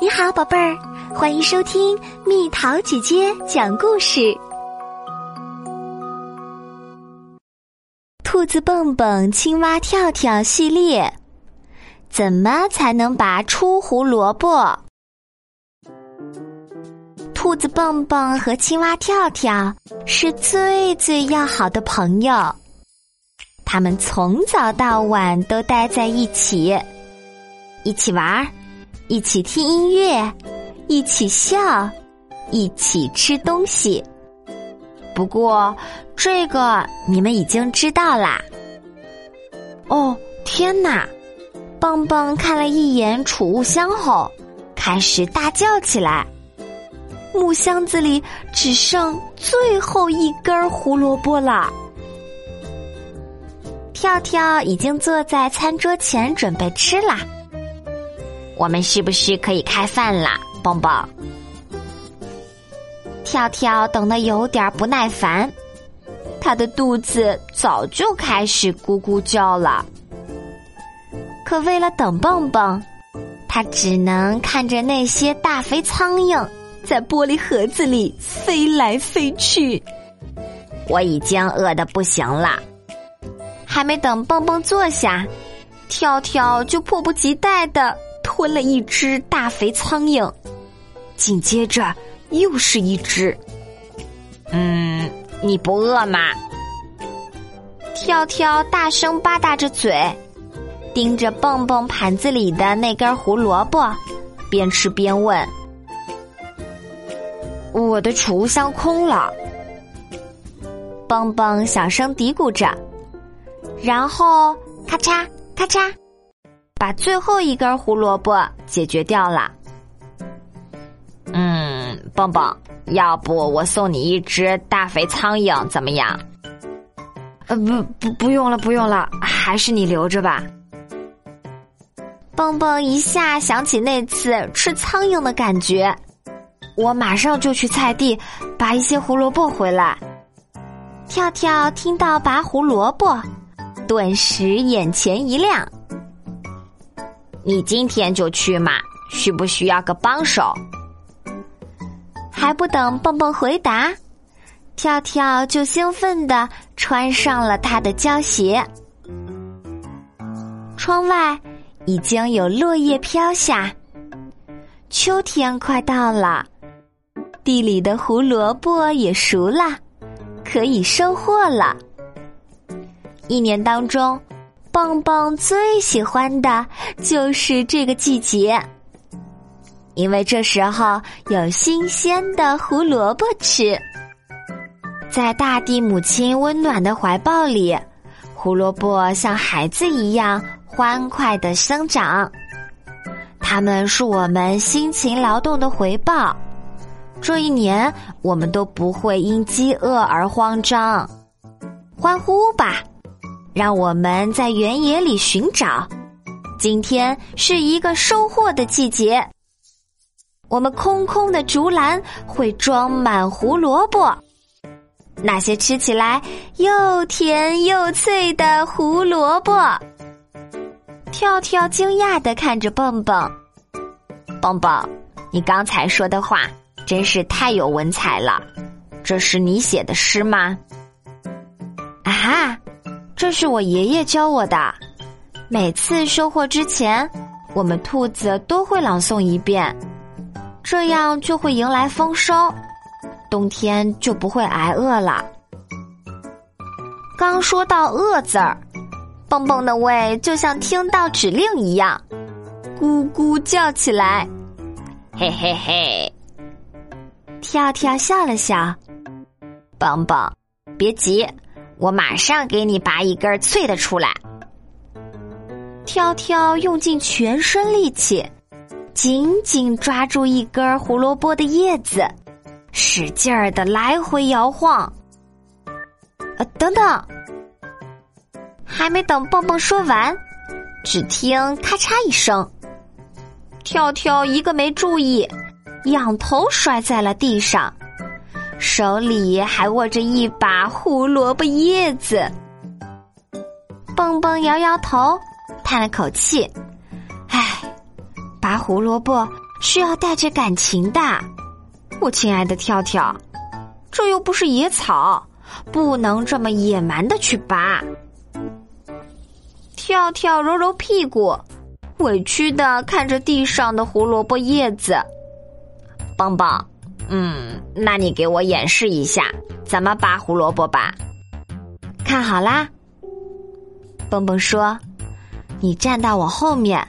你好，宝贝儿，欢迎收听蜜桃姐姐讲故事。兔子蹦蹦、青蛙跳跳系列，怎么才能拔出胡萝卜？兔子蹦蹦和青蛙跳跳是最最要好的朋友，他们从早到晚都待在一起，一起玩儿。一起听音乐，一起笑，一起吃东西。不过，这个你们已经知道啦。哦，天哪！蹦蹦看了一眼储物箱后，开始大叫起来。木箱子里只剩最后一根胡萝卜了。跳跳已经坐在餐桌前准备吃啦。我们是不是可以开饭啦，蹦蹦？跳跳等的有点不耐烦，他的肚子早就开始咕咕叫了。可为了等蹦蹦，他只能看着那些大肥苍蝇在玻璃盒子里飞来飞去。我已经饿得不行了，还没等蹦蹦坐下，跳跳就迫不及待的。吞了一只大肥苍蝇，紧接着又是一只。嗯，你不饿吗？跳跳大声吧嗒着嘴，盯着蹦蹦盘子里的那根胡萝卜，边吃边问：“我的储物箱空了。”蹦蹦小声嘀咕着，然后咔嚓咔嚓。把最后一根胡萝卜解决掉了。嗯，蹦蹦，要不我送你一只大肥苍蝇怎么样？呃，不不，不用了，不用了，还是你留着吧。蹦蹦一下想起那次吃苍蝇的感觉，我马上就去菜地拔一些胡萝卜回来。跳跳听到拔胡萝卜，顿时眼前一亮。你今天就去嘛？需不需要个帮手？还不等蹦蹦回答，跳跳就兴奋的穿上了他的胶鞋。窗外已经有落叶飘下，秋天快到了，地里的胡萝卜也熟了，可以收获了。一年当中。蹦蹦最喜欢的就是这个季节，因为这时候有新鲜的胡萝卜吃。在大地母亲温暖的怀抱里，胡萝卜像孩子一样欢快的生长。它们是我们辛勤劳动的回报。这一年，我们都不会因饥饿而慌张。欢呼吧！让我们在原野里寻找。今天是一个收获的季节，我们空空的竹篮会装满胡萝卜，那些吃起来又甜又脆的胡萝卜。跳跳惊讶的看着蹦蹦，蹦蹦，你刚才说的话真是太有文采了，这是你写的诗吗？啊哈！这是我爷爷教我的。每次收获之前，我们兔子都会朗诵一遍，这样就会迎来丰收，冬天就不会挨饿了。刚说到“饿”字儿，蹦蹦的胃就像听到指令一样，咕咕叫起来。嘿嘿嘿，跳跳笑了笑，蹦蹦，别急。我马上给你拔一根脆的出来。跳跳用尽全身力气，紧紧抓住一根胡萝卜的叶子，使劲儿的来回摇晃。呃，等等，还没等蹦蹦说完，只听咔嚓一声，跳跳一个没注意，仰头摔在了地上。手里还握着一把胡萝卜叶子，蹦蹦摇摇头，叹了口气：“唉，拔胡萝卜是要带着感情的。我亲爱的跳跳，这又不是野草，不能这么野蛮的去拔。跳跳揉揉屁股，委屈的看着地上的胡萝卜叶子。蹦蹦，嗯，那你给我演示一下怎么拔胡萝卜吧。看好啦，蹦蹦说：“你站到我后面，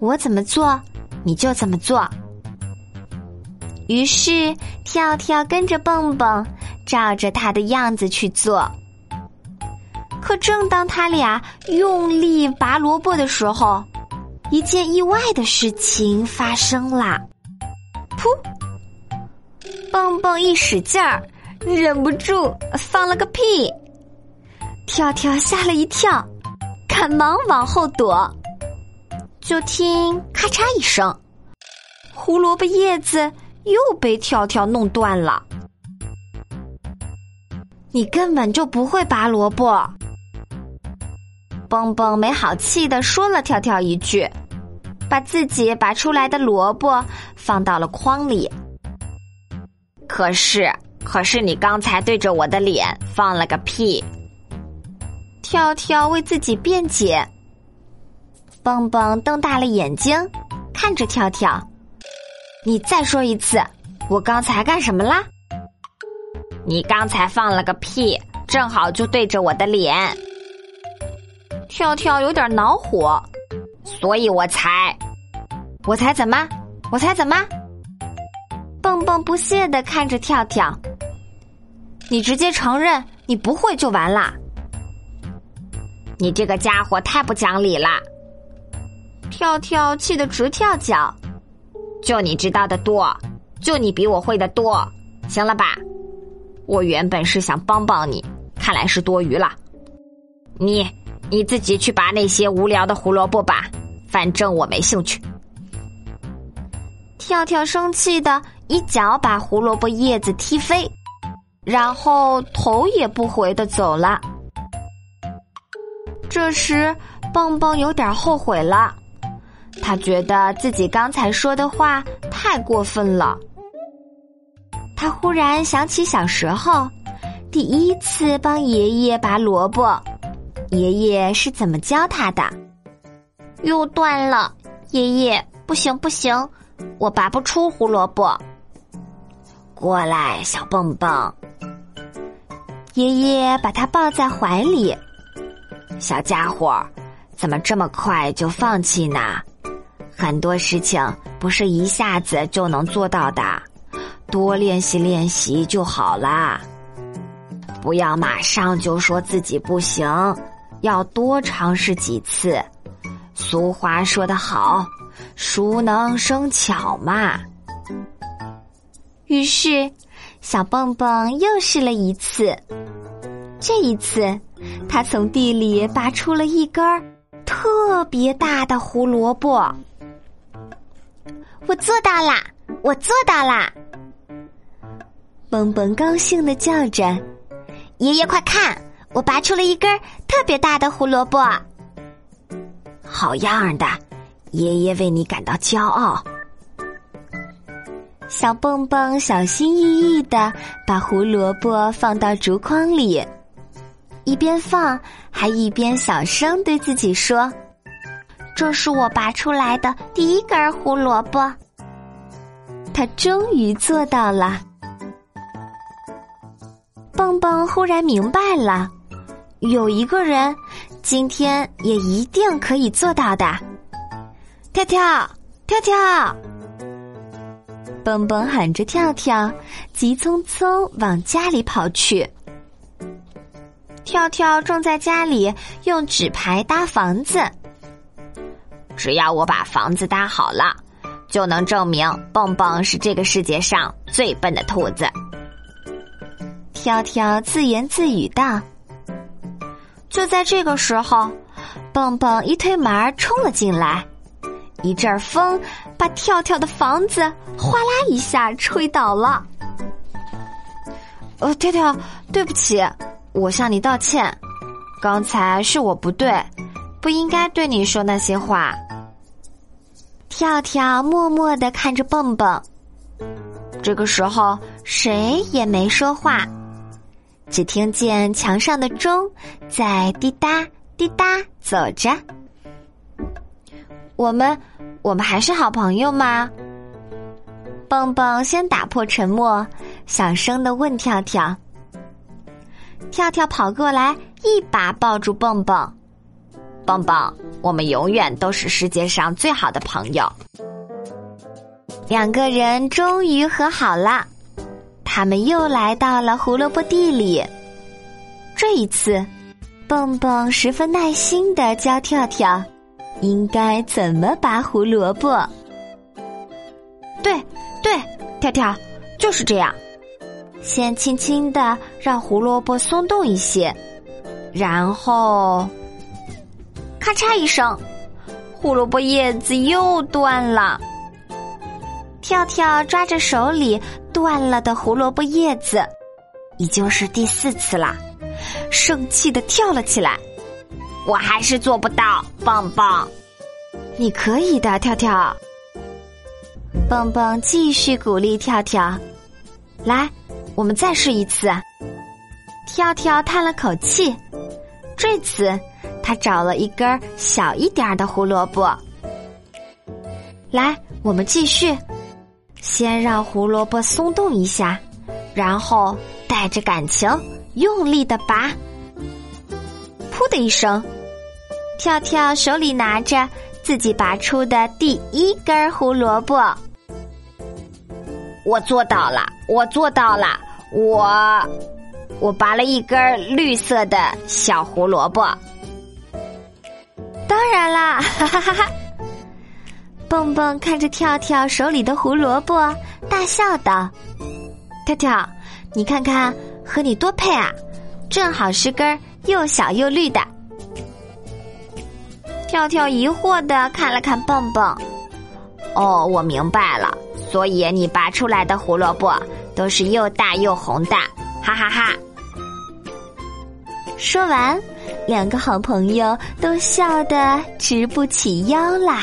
我怎么做你就怎么做。”于是跳跳跟着蹦蹦，照着他的样子去做。可正当他俩用力拔萝卜的时候，一件意外的事情发生了。噗！蹦蹦一使劲儿，忍不住放了个屁。跳跳吓了一跳，赶忙往后躲。就听咔嚓一声，胡萝卜叶子又被跳跳弄断了。你根本就不会拔萝卜。蹦蹦没好气的说了跳跳一句，把自己拔出来的萝卜放到了筐里。可是，可是你刚才对着我的脸放了个屁。跳跳为自己辩解。蹦蹦瞪大了眼睛看着跳跳，你再说一次，我刚才干什么啦？你刚才放了个屁，正好就对着我的脸。跳跳有点恼火，所以我才，我才怎么？我才怎么？蹦蹦不屑的看着跳跳，你直接承认你不会就完啦。你这个家伙太不讲理了！跳跳气得直跳脚，就你知道的多，就你比我会的多，行了吧？我原本是想帮帮你，看来是多余了。你。你自己去拔那些无聊的胡萝卜吧，反正我没兴趣。跳跳生气的一脚把胡萝卜叶子踢飞，然后头也不回的走了。这时，蹦蹦有点后悔了，他觉得自己刚才说的话太过分了。他忽然想起小时候第一次帮爷爷拔萝卜。爷爷是怎么教他的？又断了，爷爷不行不行，我拔不出胡萝卜。过来，小蹦蹦。爷爷把他抱在怀里。小家伙，怎么这么快就放弃呢？很多事情不是一下子就能做到的，多练习练习就好啦。不要马上就说自己不行。要多尝试几次。俗话说得好，“熟能生巧”嘛。于是，小蹦蹦又试了一次。这一次，他从地里拔出了一根特别大的胡萝卜。我做到啦！我做到啦！蹦蹦高兴的叫着：“爷爷，快看！”我拔出了一根特别大的胡萝卜，好样的！爷爷为你感到骄傲。小蹦蹦小心翼翼的把胡萝卜放到竹筐里，一边放还一边小声对自己说：“这是我拔出来的第一根胡萝卜。”他终于做到了。蹦蹦忽然明白了。有一个人，今天也一定可以做到的。跳跳，跳跳！蹦蹦喊着跳跳，急匆匆往家里跑去。跳跳正在家里用纸牌搭房子。只要我把房子搭好了，就能证明蹦蹦是这个世界上最笨的兔子。跳跳自言自语道。就在这个时候，蹦蹦一推门冲了进来，一阵风把跳跳的房子哗啦一下吹倒了。哦，跳跳，对不起，我向你道歉，刚才是我不对，不应该对你说那些话。跳跳默默的看着蹦蹦。这个时候，谁也没说话，只听见墙上的钟在滴答滴答走着。我们，我们还是好朋友吗？蹦蹦先打破沉默，小声的问跳跳。跳跳跑过来，一把抱住蹦蹦。蹦蹦，我们永远都是世界上最好的朋友。两个人终于和好了，他们又来到了胡萝卜地里。这一次，蹦蹦十分耐心的教跳跳，应该怎么拔胡萝卜。对，对，跳跳就是这样，先轻轻的让胡萝卜松动一些，然后，咔嚓一声，胡萝卜叶子又断了。跳跳抓着手里断了的胡萝卜叶子，已经是第四次了，生气的跳了起来。我还是做不到，蹦蹦，你可以的，跳跳。蹦蹦继续鼓励跳跳，来，我们再试一次。跳跳叹了口气，这次他找了一根小一点的胡萝卜。来，我们继续。先让胡萝卜松动一下，然后带着感情用力的拔。噗的一声，跳跳手里拿着自己拔出的第一根胡萝卜。我做到了，我做到了，我我拔了一根绿色的小胡萝卜。当然啦，哈哈哈哈。蹦蹦看着跳跳手里的胡萝卜，大笑道：“跳跳，你看看和你多配啊，正好是根又小又绿的。”跳跳疑惑的看了看蹦蹦，“哦，我明白了，所以你拔出来的胡萝卜都是又大又红的，哈哈哈。”说完，两个好朋友都笑得直不起腰啦。